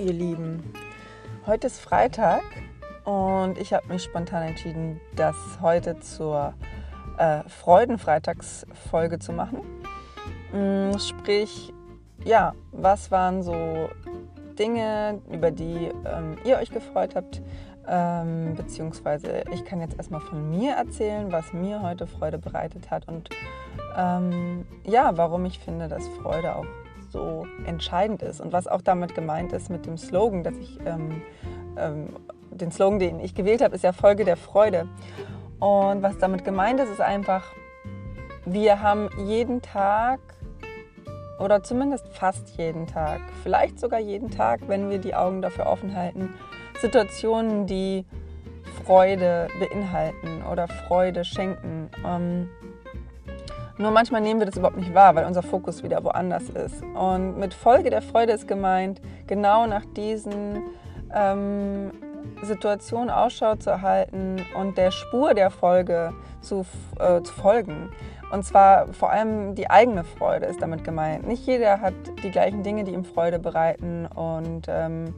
ihr Lieben. Heute ist Freitag und ich habe mich spontan entschieden, das heute zur äh, Freudenfreitagsfolge zu machen. Mm, sprich, ja, was waren so Dinge, über die ähm, ihr euch gefreut habt? Ähm, beziehungsweise ich kann jetzt erstmal von mir erzählen, was mir heute Freude bereitet hat und ähm, ja, warum ich finde, dass Freude auch so entscheidend ist und was auch damit gemeint ist mit dem Slogan, dass ich ähm, ähm, den Slogan, den ich gewählt habe, ist ja Folge der Freude. Und was damit gemeint ist, ist einfach, wir haben jeden Tag oder zumindest fast jeden Tag, vielleicht sogar jeden Tag, wenn wir die Augen dafür offen halten, Situationen, die Freude beinhalten oder Freude schenken. Ähm, nur manchmal nehmen wir das überhaupt nicht wahr, weil unser Fokus wieder woanders ist. Und mit Folge der Freude ist gemeint, genau nach diesen ähm, Situationen Ausschau zu erhalten und der Spur der Folge zu, äh, zu folgen. Und zwar vor allem die eigene Freude ist damit gemeint. Nicht jeder hat die gleichen Dinge, die ihm Freude bereiten und ähm,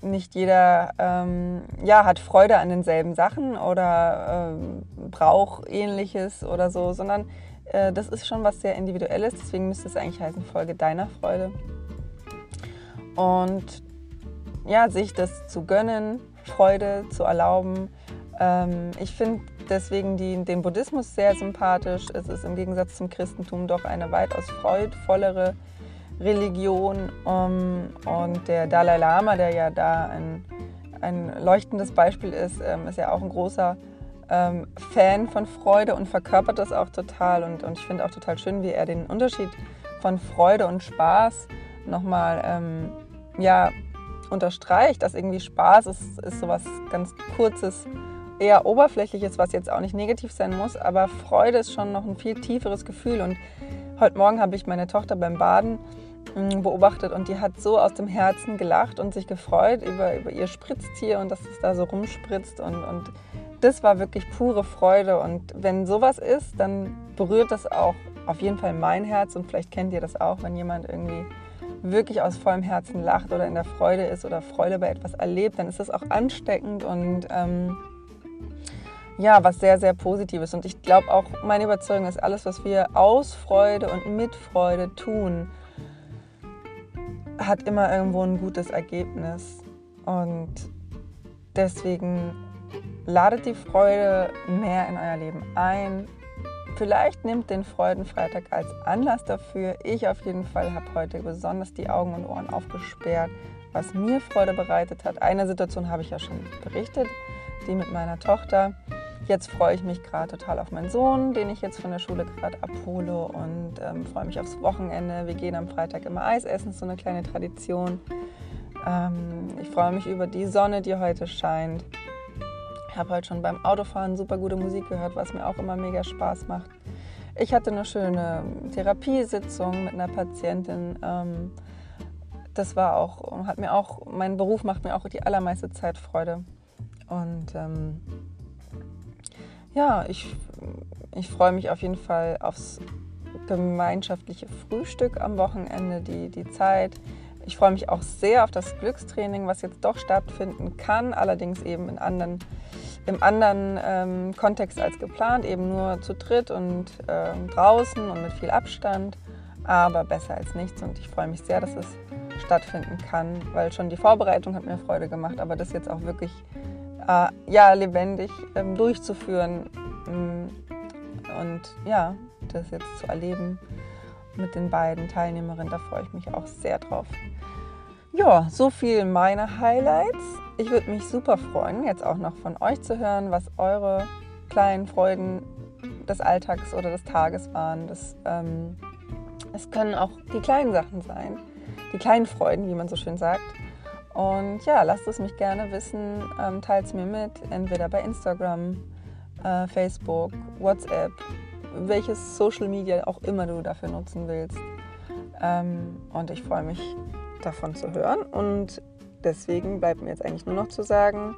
nicht jeder ähm, ja, hat Freude an denselben Sachen oder ähm, braucht ähnliches oder so, sondern äh, das ist schon was sehr Individuelles, deswegen müsste es eigentlich heißen Folge deiner Freude. Und ja, sich das zu gönnen, Freude zu erlauben. Ähm, ich finde deswegen die, den Buddhismus sehr sympathisch. Es ist im Gegensatz zum Christentum doch eine weitaus freudvollere Religion. Um, und der Dalai Lama, der ja da ein, ein leuchtendes Beispiel ist, ähm, ist ja auch ein großer ähm, Fan von Freude und verkörpert das auch total. Und, und ich finde auch total schön, wie er den Unterschied von Freude und Spaß nochmal ähm, ja, unterstreicht, dass irgendwie Spaß ist, ist sowas ganz Kurzes, eher Oberflächliches, was jetzt auch nicht negativ sein muss, aber Freude ist schon noch ein viel tieferes Gefühl. Und heute Morgen habe ich meine Tochter beim Baden mm, beobachtet und die hat so aus dem Herzen gelacht und sich gefreut über, über ihr Spritztier und dass es da so rumspritzt und, und das war wirklich pure Freude. Und wenn sowas ist, dann berührt das auch auf jeden Fall mein Herz. Und vielleicht kennt ihr das auch, wenn jemand irgendwie wirklich aus vollem Herzen lacht oder in der Freude ist oder Freude bei etwas erlebt, dann ist das auch ansteckend und ähm, ja, was sehr, sehr Positives. Und ich glaube auch, meine Überzeugung ist, alles, was wir aus Freude und mit Freude tun, hat immer irgendwo ein gutes Ergebnis. Und deswegen Ladet die Freude mehr in euer Leben ein. Vielleicht nehmt den Freudenfreitag als Anlass dafür. Ich auf jeden Fall habe heute besonders die Augen und Ohren aufgesperrt, was mir Freude bereitet hat. Eine Situation habe ich ja schon berichtet, die mit meiner Tochter. Jetzt freue ich mich gerade total auf meinen Sohn, den ich jetzt von der Schule gerade abhole und ähm, freue mich aufs Wochenende. Wir gehen am Freitag immer Eis essen, so eine kleine Tradition. Ähm, ich freue mich über die Sonne, die heute scheint. Habe heute schon beim Autofahren super gute Musik gehört, was mir auch immer mega Spaß macht. Ich hatte eine schöne Therapiesitzung mit einer Patientin. Ähm, das war auch, hat mir auch, mein Beruf macht mir auch die allermeiste Zeit Freude. Und ähm, ja, ich, ich freue mich auf jeden Fall aufs gemeinschaftliche Frühstück am Wochenende, die, die Zeit. Ich freue mich auch sehr auf das Glückstraining, was jetzt doch stattfinden kann, allerdings eben in anderen im anderen ähm, Kontext als geplant, eben nur zu dritt und äh, draußen und mit viel Abstand, aber besser als nichts. Und ich freue mich sehr, dass es stattfinden kann, weil schon die Vorbereitung hat mir Freude gemacht, aber das jetzt auch wirklich äh, ja, lebendig ähm, durchzuführen mm, und ja, das jetzt zu erleben mit den beiden Teilnehmerinnen, da freue ich mich auch sehr drauf. Ja, so viel meine Highlights. Ich würde mich super freuen, jetzt auch noch von euch zu hören, was eure kleinen Freuden des Alltags oder des Tages waren. Das, ähm, es können auch die kleinen Sachen sein, die kleinen Freuden, wie man so schön sagt. Und ja, lasst es mich gerne wissen, ähm, teilt es mir mit, entweder bei Instagram, äh, Facebook, WhatsApp, welches Social Media auch immer du dafür nutzen willst. Ähm, und ich freue mich davon zu hören. Und deswegen bleibt mir jetzt eigentlich nur noch zu sagen,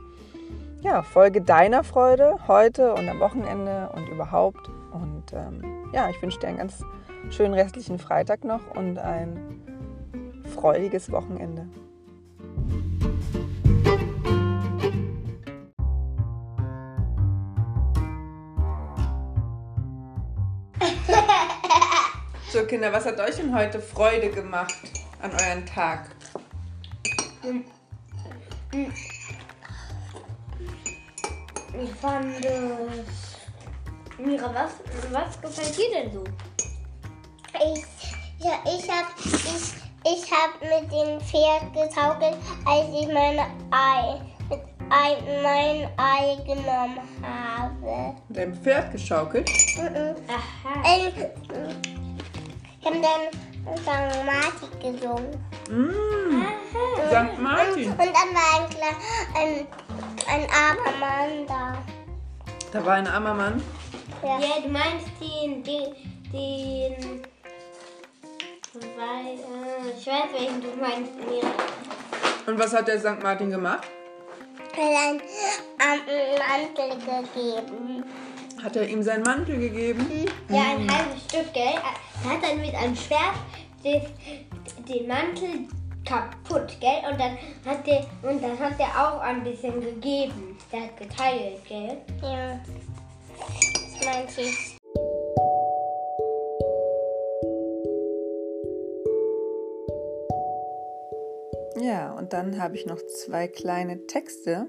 ja, folge deiner Freude heute und am Wochenende und überhaupt. Und ähm, ja, ich wünsche dir einen ganz schönen restlichen Freitag noch und ein freudiges Wochenende. So, Kinder, was hat euch denn heute Freude gemacht an euren Tag? Ich fand es. Mira, was, was gefällt dir denn so? Ich, ja, ich habe ich, ich hab mit dem Pferd getaukelt, als ich meine Ei, mit ein, mein Ei genommen habe. Mit einem Pferd geschaukelt? Mhm. Aha. Ähm, Ich habe dann St. Martin gesungen. Mmh, Aha. St. Martin. Und dann war ein, ein, ein armer Mann da. Da war ein armer Mann. Ja. Ja, du meinst den, den, den. Weil, äh, ich weiß, welchen du meinst, Mira. Und was hat der St. Martin gemacht? Hat einen Mantel gegeben. Hat er ihm seinen Mantel gegeben? Ja, ein halbes Stück, gell? Er hat dann mit einem Schwert den, den Mantel kaputt, gell? Und dann hat der und dann hat er auch ein bisschen gegeben. Der hat geteilt, gell? Ja. Das meinte ich. Ja, und dann habe ich noch zwei kleine Texte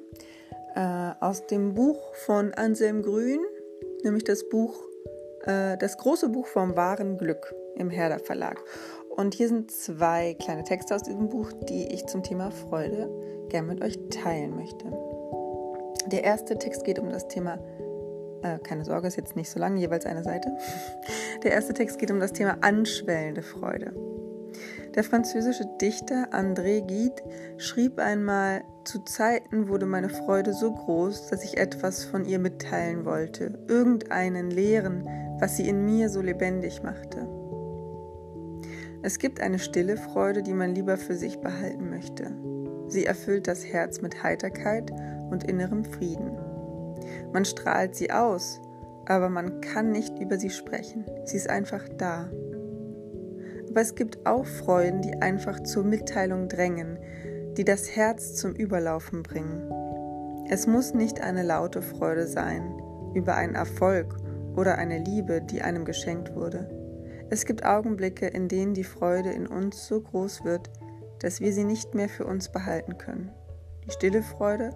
äh, aus dem Buch von Anselm Grün, nämlich das Buch, äh, das große Buch vom wahren Glück im Herder Verlag. Und hier sind zwei kleine Texte aus diesem Buch, die ich zum Thema Freude gerne mit euch teilen möchte. Der erste Text geht um das Thema, äh, keine Sorge, ist jetzt nicht so lang, jeweils eine Seite. Der erste Text geht um das Thema anschwellende Freude. Der französische Dichter André Gide schrieb einmal, zu Zeiten wurde meine Freude so groß, dass ich etwas von ihr mitteilen wollte, irgendeinen lehren, was sie in mir so lebendig machte. Es gibt eine stille Freude, die man lieber für sich behalten möchte. Sie erfüllt das Herz mit Heiterkeit und innerem Frieden. Man strahlt sie aus, aber man kann nicht über sie sprechen. Sie ist einfach da. Aber es gibt auch Freuden, die einfach zur Mitteilung drängen, die das Herz zum Überlaufen bringen. Es muss nicht eine laute Freude sein über einen Erfolg oder eine Liebe, die einem geschenkt wurde. Es gibt Augenblicke, in denen die Freude in uns so groß wird, dass wir sie nicht mehr für uns behalten können. Die stille Freude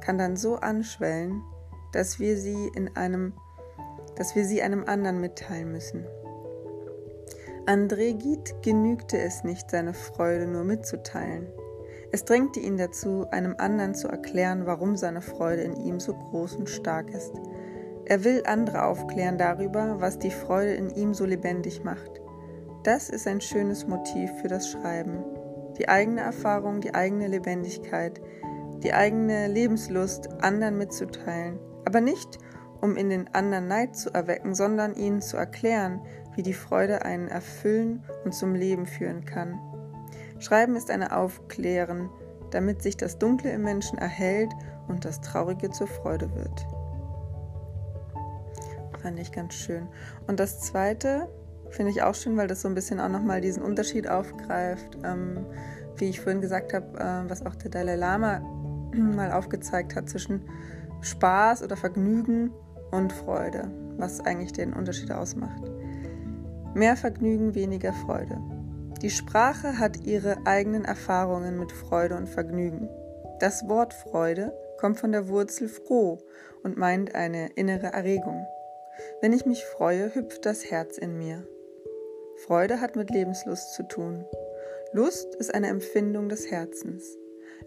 kann dann so anschwellen, dass wir sie in einem, dass wir sie einem anderen mitteilen müssen. André Gide genügte es nicht, seine Freude nur mitzuteilen. Es drängte ihn dazu, einem anderen zu erklären, warum seine Freude in ihm so groß und stark ist. Er will andere aufklären darüber, was die Freude in ihm so lebendig macht. Das ist ein schönes Motiv für das Schreiben. Die eigene Erfahrung, die eigene Lebendigkeit, die eigene Lebenslust anderen mitzuteilen, aber nicht, um in den anderen Neid zu erwecken, sondern ihnen zu erklären, wie die Freude einen erfüllen und zum Leben führen kann. Schreiben ist eine Aufklären, damit sich das Dunkle im Menschen erhellt und das Traurige zur Freude wird. Fand ich ganz schön. Und das Zweite finde ich auch schön, weil das so ein bisschen auch nochmal diesen Unterschied aufgreift, ähm, wie ich vorhin gesagt habe, äh, was auch der Dalai Lama mal aufgezeigt hat zwischen Spaß oder Vergnügen und Freude, was eigentlich den Unterschied ausmacht. Mehr Vergnügen, weniger Freude. Die Sprache hat ihre eigenen Erfahrungen mit Freude und Vergnügen. Das Wort Freude kommt von der Wurzel froh und meint eine innere Erregung. Wenn ich mich freue, hüpft das Herz in mir. Freude hat mit Lebenslust zu tun. Lust ist eine Empfindung des Herzens.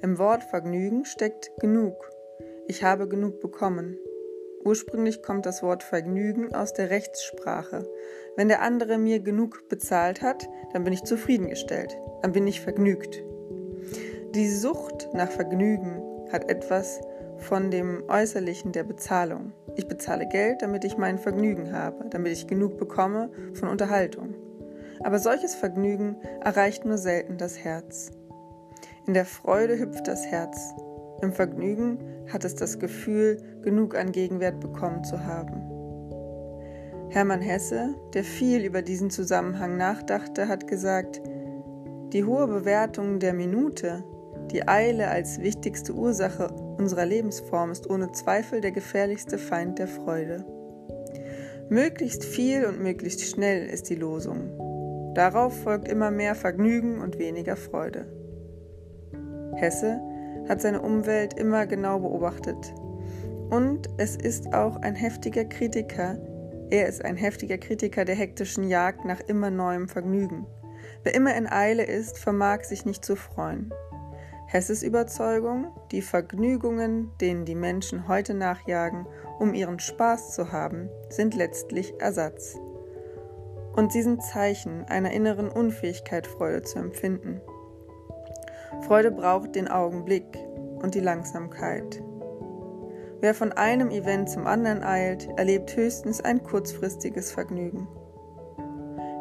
Im Wort Vergnügen steckt genug. Ich habe genug bekommen. Ursprünglich kommt das Wort Vergnügen aus der Rechtssprache. Wenn der andere mir genug bezahlt hat, dann bin ich zufriedengestellt, dann bin ich vergnügt. Die Sucht nach Vergnügen hat etwas von dem Äußerlichen der Bezahlung. Ich bezahle Geld, damit ich mein Vergnügen habe, damit ich genug bekomme von Unterhaltung. Aber solches Vergnügen erreicht nur selten das Herz. In der Freude hüpft das Herz. Im Vergnügen hat es das Gefühl, genug an Gegenwert bekommen zu haben. Hermann Hesse, der viel über diesen Zusammenhang nachdachte, hat gesagt, die hohe Bewertung der Minute, die Eile als wichtigste Ursache unserer Lebensform ist ohne Zweifel der gefährlichste Feind der Freude. Möglichst viel und möglichst schnell ist die Losung. Darauf folgt immer mehr Vergnügen und weniger Freude. Hesse hat seine Umwelt immer genau beobachtet. Und es ist auch ein heftiger Kritiker, er ist ein heftiger Kritiker der hektischen Jagd nach immer neuem Vergnügen. Wer immer in Eile ist, vermag sich nicht zu freuen. Hesses Überzeugung, die Vergnügungen, denen die Menschen heute nachjagen, um ihren Spaß zu haben, sind letztlich Ersatz. Und sie sind Zeichen einer inneren Unfähigkeit, Freude zu empfinden. Freude braucht den Augenblick und die Langsamkeit. Wer von einem Event zum anderen eilt, erlebt höchstens ein kurzfristiges Vergnügen.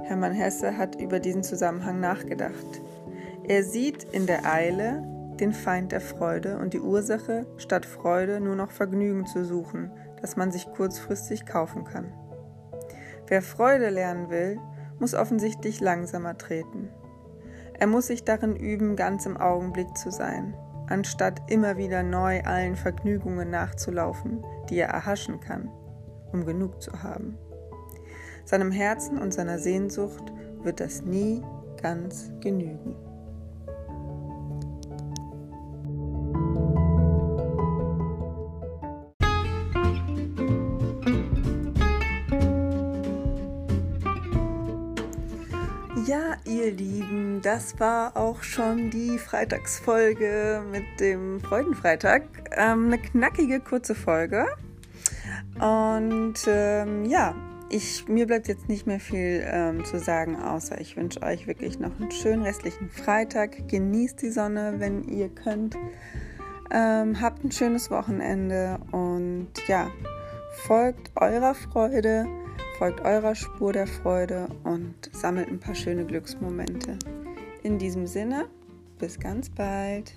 Hermann Hesse hat über diesen Zusammenhang nachgedacht. Er sieht in der Eile den Feind der Freude und die Ursache, statt Freude nur noch Vergnügen zu suchen, das man sich kurzfristig kaufen kann. Wer Freude lernen will, muss offensichtlich langsamer treten. Er muss sich darin üben, ganz im Augenblick zu sein, anstatt immer wieder neu allen Vergnügungen nachzulaufen, die er erhaschen kann, um genug zu haben. Seinem Herzen und seiner Sehnsucht wird das nie ganz genügen. Ihr Lieben, das war auch schon die Freitagsfolge mit dem Freudenfreitag. Ähm, eine knackige, kurze Folge. Und ähm, ja, ich, mir bleibt jetzt nicht mehr viel ähm, zu sagen, außer ich wünsche euch wirklich noch einen schönen restlichen Freitag. Genießt die Sonne, wenn ihr könnt. Ähm, habt ein schönes Wochenende und ja, folgt eurer Freude folgt eurer Spur der Freude und sammelt ein paar schöne Glücksmomente. In diesem Sinne, bis ganz bald.